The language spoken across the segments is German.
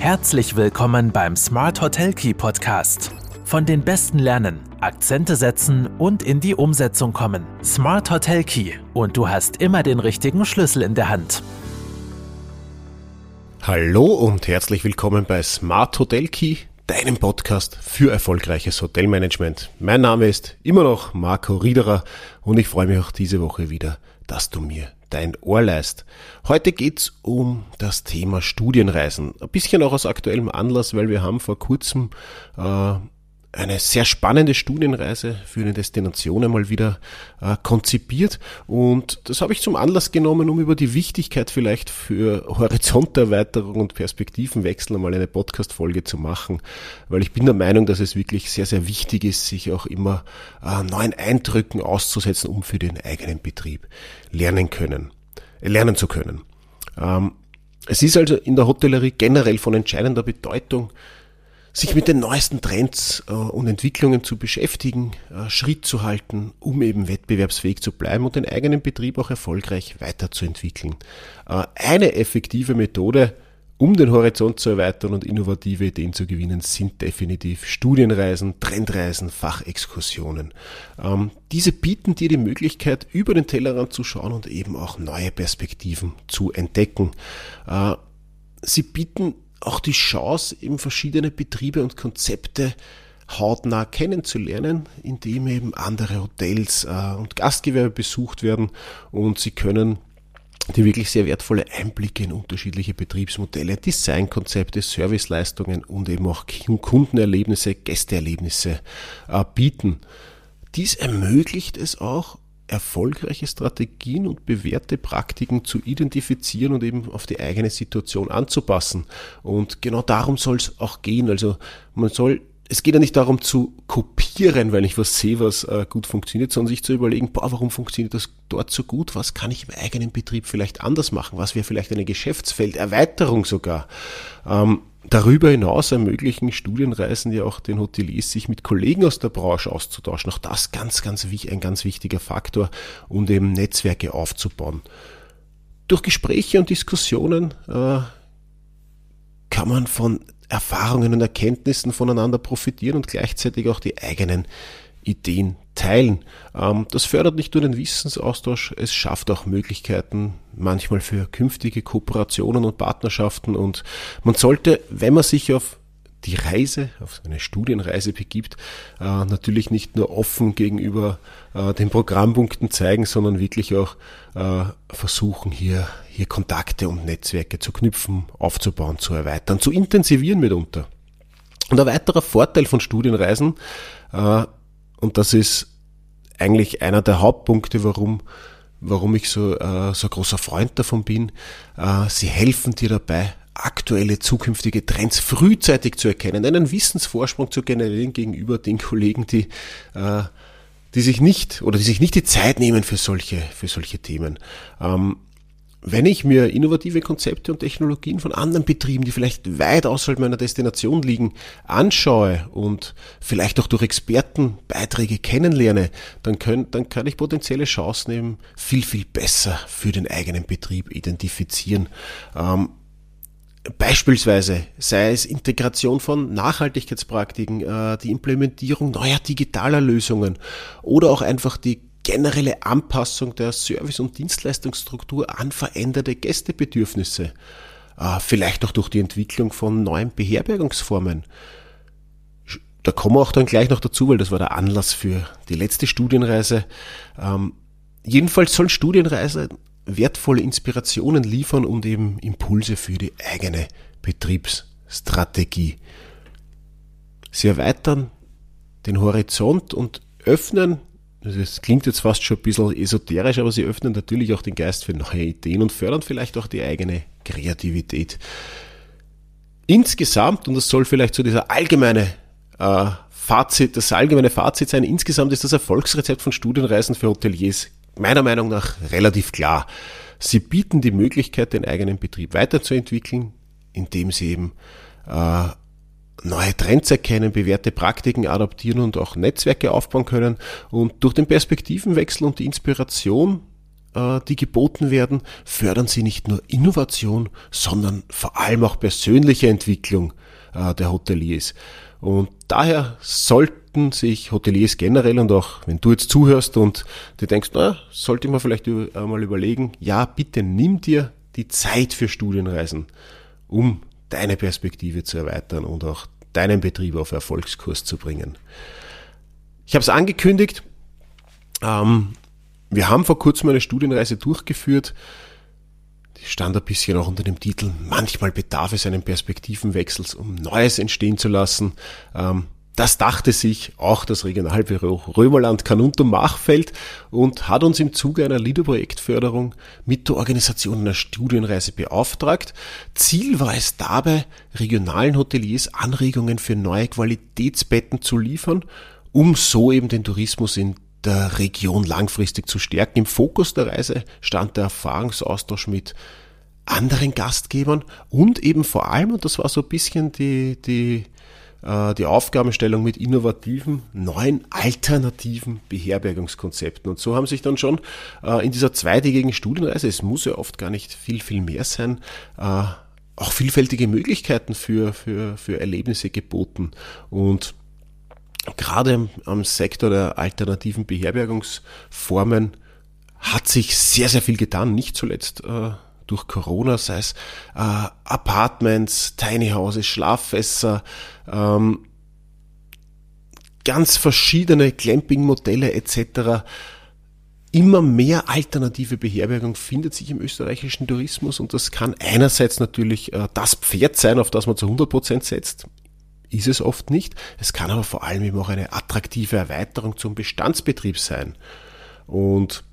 Herzlich willkommen beim Smart Hotel Key Podcast. Von den Besten lernen, Akzente setzen und in die Umsetzung kommen. Smart Hotel Key und du hast immer den richtigen Schlüssel in der Hand. Hallo und herzlich willkommen bei Smart Hotel Key, deinem Podcast für erfolgreiches Hotelmanagement. Mein Name ist immer noch Marco Riederer und ich freue mich auch diese Woche wieder, dass du mir dein Ohr leist. Heute geht's um das Thema Studienreisen. Ein bisschen auch aus aktuellem Anlass, weil wir haben vor kurzem äh, eine sehr spannende Studienreise für eine Destination einmal wieder äh, konzipiert und das habe ich zum Anlass genommen, um über die Wichtigkeit vielleicht für Horizonterweiterung und Perspektivenwechsel einmal eine Podcast-Folge zu machen, weil ich bin der Meinung, dass es wirklich sehr, sehr wichtig ist, sich auch immer äh, neuen Eindrücken auszusetzen, um für den eigenen Betrieb lernen können, äh, lernen zu können. Ähm, es ist also in der Hotellerie generell von entscheidender Bedeutung, sich mit den neuesten Trends äh, und Entwicklungen zu beschäftigen, äh, Schritt zu halten, um eben wettbewerbsfähig zu bleiben und den eigenen Betrieb auch erfolgreich weiterzuentwickeln. Äh, eine effektive Methode, um den Horizont zu erweitern und innovative Ideen zu gewinnen, sind definitiv Studienreisen, Trendreisen, Fachexkursionen. Ähm, diese bieten dir die Möglichkeit, über den Tellerrand zu schauen und eben auch neue Perspektiven zu entdecken. sie bieten auch die Chance, eben verschiedene Betriebe und Konzepte hautnah kennenzulernen, indem eben andere Hotels äh, und Gastgewerbe besucht werden und sie können die wirklich sehr wertvolle Einblicke in unterschiedliche Betriebsmodelle, Designkonzepte, Serviceleistungen und eben auch Kundenerlebnisse, Gästeerlebnisse äh, bieten. Dies ermöglicht es auch, erfolgreiche Strategien und bewährte Praktiken zu identifizieren und eben auf die eigene Situation anzupassen. Und genau darum soll es auch gehen. Also man soll es geht ja nicht darum zu kopieren, weil ich was sehe, was äh, gut funktioniert, sondern sich zu überlegen, boah, warum funktioniert das dort so gut? Was kann ich im eigenen Betrieb vielleicht anders machen? Was wäre vielleicht eine Geschäftsfelderweiterung sogar? Ähm, Darüber hinaus ermöglichen Studienreisen ja auch den Hoteliers, sich mit Kollegen aus der Branche auszutauschen. Auch das ganz, ganz ein ganz wichtiger Faktor, um eben Netzwerke aufzubauen. Durch Gespräche und Diskussionen äh, kann man von Erfahrungen und Erkenntnissen voneinander profitieren und gleichzeitig auch die eigenen Ideen teilen. Ähm, das fördert nicht nur den Wissensaustausch, es schafft auch Möglichkeiten manchmal für künftige Kooperationen und Partnerschaften und man sollte, wenn man sich auf die Reise, auf eine Studienreise begibt, äh, natürlich nicht nur offen gegenüber äh, den Programmpunkten zeigen, sondern wirklich auch äh, versuchen, hier, hier Kontakte und Netzwerke zu knüpfen, aufzubauen, zu erweitern, zu intensivieren mitunter. Und ein weiterer Vorteil von Studienreisen und das ist eigentlich einer der Hauptpunkte, warum, warum ich so, äh, so ein großer Freund davon bin. Äh, sie helfen dir dabei, aktuelle zukünftige Trends frühzeitig zu erkennen, einen Wissensvorsprung zu generieren gegenüber den Kollegen, die, äh, die sich nicht oder die sich nicht die Zeit nehmen für solche, für solche Themen. Ähm, wenn ich mir innovative Konzepte und Technologien von anderen Betrieben, die vielleicht weit außerhalb meiner Destination liegen, anschaue und vielleicht auch durch Expertenbeiträge kennenlerne, dann, können, dann kann ich potenzielle Chancen eben viel, viel besser für den eigenen Betrieb identifizieren. Ähm, Beispielsweise sei es Integration von Nachhaltigkeitspraktiken, äh, die Implementierung neuer digitaler Lösungen oder auch einfach die generelle Anpassung der Service- und Dienstleistungsstruktur an veränderte Gästebedürfnisse, äh, vielleicht auch durch die Entwicklung von neuen Beherbergungsformen. Da kommen wir auch dann gleich noch dazu, weil das war der Anlass für die letzte Studienreise. Ähm, jedenfalls sollen Studienreisen wertvolle Inspirationen liefern und eben Impulse für die eigene Betriebsstrategie. Sie erweitern den Horizont und öffnen das klingt jetzt fast schon ein bisschen esoterisch, aber sie öffnen natürlich auch den Geist für neue Ideen und fördern vielleicht auch die eigene Kreativität. Insgesamt, und das soll vielleicht so dieser allgemeine äh, Fazit, das allgemeine Fazit sein, insgesamt ist das Erfolgsrezept von Studienreisen für Hoteliers meiner Meinung nach relativ klar. Sie bieten die Möglichkeit, den eigenen Betrieb weiterzuentwickeln, indem sie eben äh, neue Trends erkennen, bewährte Praktiken adaptieren und auch Netzwerke aufbauen können. Und durch den Perspektivenwechsel und die Inspiration äh, die geboten werden, fördern sie nicht nur Innovation, sondern vor allem auch persönliche Entwicklung äh, der Hoteliers. Und daher sollten sich Hoteliers generell und auch wenn du jetzt zuhörst und du denkst, na, sollte ich mir vielleicht einmal überlegen, ja, bitte nimm dir die Zeit für Studienreisen, um deine Perspektive zu erweitern und auch deinen Betrieb auf Erfolgskurs zu bringen. Ich habe es angekündigt, ähm, wir haben vor kurzem eine Studienreise durchgeführt, die stand ein bisschen auch unter dem Titel Manchmal bedarf es einen Perspektivenwechsels, um Neues entstehen zu lassen. Ähm, das dachte sich auch das Regionalbüro Römerland Kanuntum Machfeld und hat uns im Zuge einer LIDO-Projektförderung mit der Organisation einer Studienreise beauftragt. Ziel war es dabei, regionalen Hoteliers Anregungen für neue Qualitätsbetten zu liefern, um so eben den Tourismus in der Region langfristig zu stärken. Im Fokus der Reise stand der Erfahrungsaustausch mit anderen Gastgebern und eben vor allem, und das war so ein bisschen die, die, äh, die Aufgabenstellung mit innovativen, neuen, alternativen Beherbergungskonzepten. Und so haben sich dann schon äh, in dieser zweitägigen Studienreise, es muss ja oft gar nicht viel, viel mehr sein, äh, auch vielfältige Möglichkeiten für, für, für Erlebnisse geboten. Und gerade am Sektor der alternativen Beherbergungsformen hat sich sehr, sehr viel getan, nicht zuletzt durch Corona, sei es äh, Apartments, Tiny Houses, Schlaffässer, ähm, ganz verschiedene Clamping-Modelle etc. Immer mehr alternative Beherbergung findet sich im österreichischen Tourismus und das kann einerseits natürlich äh, das Pferd sein, auf das man zu 100 Prozent setzt, ist es oft nicht. Es kann aber vor allem eben auch eine attraktive Erweiterung zum Bestandsbetrieb sein. Und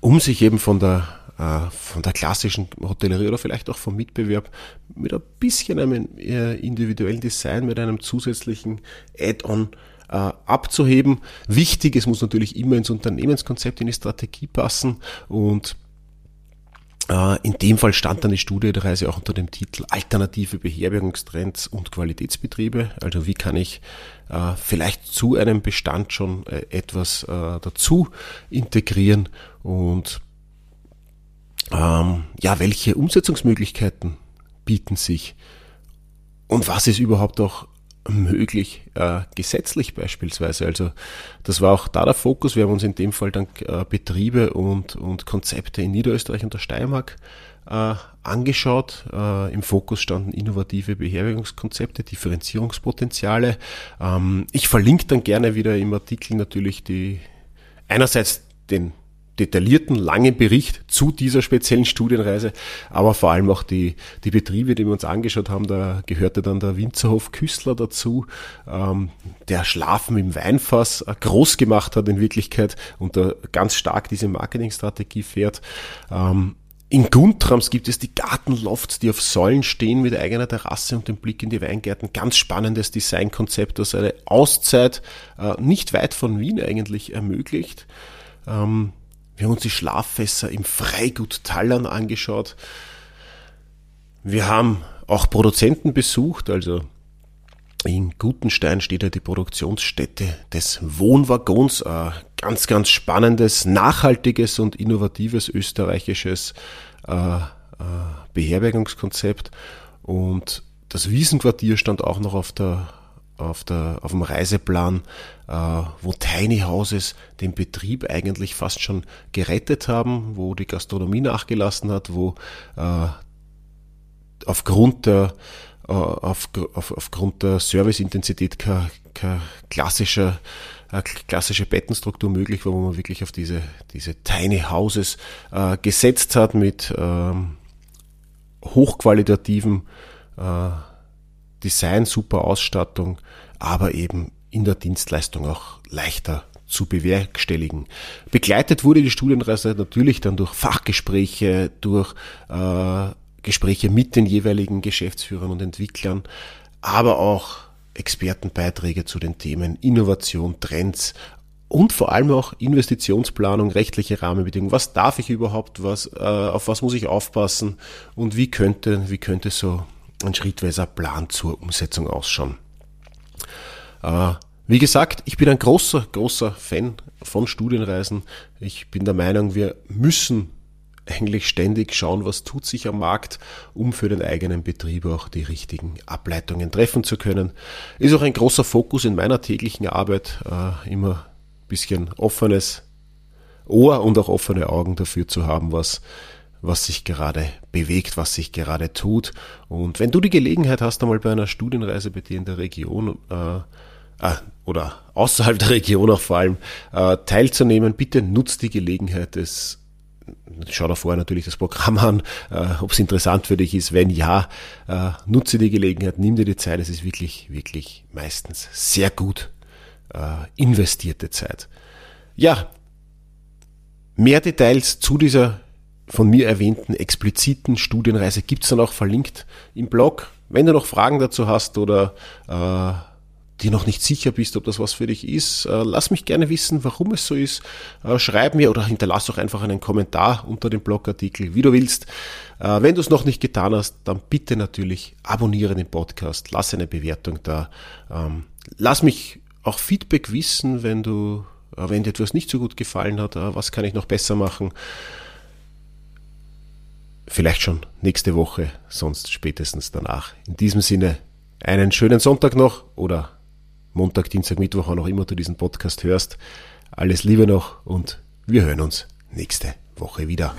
um sich eben von der, von der klassischen Hotellerie oder vielleicht auch vom Mitbewerb mit ein bisschen einem äh, individuellen Design, mit einem zusätzlichen Add-on äh, abzuheben. Wichtig, es muss natürlich immer ins Unternehmenskonzept, in die Strategie passen und äh, in dem Fall stand dann die Studie der Reise auch unter dem Titel Alternative Beherbergungstrends und Qualitätsbetriebe. Also wie kann ich äh, vielleicht zu einem Bestand schon äh, etwas dazu integrieren und ähm, ja, welche Umsetzungsmöglichkeiten bieten sich und was ist überhaupt auch möglich, äh, gesetzlich beispielsweise. Also das war auch da der Fokus. Wir haben uns in dem Fall dann äh, Betriebe und, und Konzepte in Niederösterreich und der Steiermark äh, angeschaut. Äh, Im Fokus standen innovative Beherbergungskonzepte, Differenzierungspotenziale. Ähm, ich verlinke dann gerne wieder im Artikel natürlich die einerseits den detaillierten, langen Bericht zu dieser speziellen Studienreise, aber vor allem auch die, die Betriebe, die wir uns angeschaut haben, da gehörte dann der Winzerhof Küstler dazu, ähm, der Schlafen im Weinfass äh, groß gemacht hat in Wirklichkeit und da ganz stark diese Marketingstrategie fährt. Ähm, in Guntrams gibt es die Gartenlofts, die auf Säulen stehen mit eigener Terrasse und dem Blick in die Weingärten. Ganz spannendes Designkonzept, das eine Auszeit äh, nicht weit von Wien eigentlich ermöglicht. Ähm, wir haben uns die Schlaffässer im Freigut Tallern angeschaut. Wir haben auch Produzenten besucht, also in Gutenstein steht ja die Produktionsstätte des Wohnwaggons, ein ganz, ganz spannendes, nachhaltiges und innovatives österreichisches äh, äh, Beherbergungskonzept. Und das Wiesenquartier stand auch noch auf der auf, der, auf dem Reiseplan, äh, wo Tiny Houses den Betrieb eigentlich fast schon gerettet haben, wo die Gastronomie nachgelassen hat, wo äh, aufgrund der äh, auf, auf, aufgrund der Serviceintensität kein, kein klassischer äh, klassische Bettenstruktur möglich war, wo man wirklich auf diese, diese Tiny Houses äh, gesetzt hat mit ähm, hochqualitativen äh, Design, super Ausstattung, aber eben in der Dienstleistung auch leichter zu bewerkstelligen. Begleitet wurde die Studienreise natürlich dann durch Fachgespräche, durch äh, Gespräche mit den jeweiligen Geschäftsführern und Entwicklern, aber auch Expertenbeiträge zu den Themen Innovation, Trends und vor allem auch Investitionsplanung, rechtliche Rahmenbedingungen. Was darf ich überhaupt, was, äh, auf was muss ich aufpassen und wie könnte, wie könnte so ein schrittweiser Plan zur Umsetzung ausschauen. Äh, Wie gesagt, ich bin ein großer, großer Fan von Studienreisen. Ich bin der Meinung, wir müssen eigentlich ständig schauen, was tut sich am Markt, um für den eigenen Betrieb auch die richtigen Ableitungen treffen zu können. Ist auch ein großer Fokus in meiner täglichen Arbeit, äh, immer ein bisschen offenes Ohr und auch offene Augen dafür zu haben, was was sich gerade bewegt, was sich gerade tut. Und wenn du die Gelegenheit hast, einmal bei einer Studienreise bei dir in der Region äh, äh, oder außerhalb der Region auch vor allem äh, teilzunehmen, bitte nutzt die Gelegenheit. Es schau dir vorher natürlich das Programm an, äh, ob es interessant für dich ist. Wenn ja, äh, nutze die Gelegenheit, nimm dir die Zeit. Es ist wirklich, wirklich meistens sehr gut äh, investierte Zeit. Ja, mehr Details zu dieser von mir erwähnten expliziten Studienreise gibt's dann auch verlinkt im Blog. Wenn du noch Fragen dazu hast oder äh, dir noch nicht sicher bist, ob das was für dich ist, äh, lass mich gerne wissen, warum es so ist. Äh, schreib mir oder hinterlass auch einfach einen Kommentar unter dem Blogartikel, wie du willst. Äh, wenn du es noch nicht getan hast, dann bitte natürlich abonniere den Podcast, lass eine Bewertung da. Ähm, lass mich auch Feedback wissen, wenn du, äh, wenn dir etwas nicht so gut gefallen hat, äh, was kann ich noch besser machen. Vielleicht schon nächste Woche, sonst spätestens danach. In diesem Sinne, einen schönen Sonntag noch oder Montag, Dienstag, Mittwoch, wann auch immer du diesen Podcast hörst. Alles Liebe noch und wir hören uns nächste Woche wieder.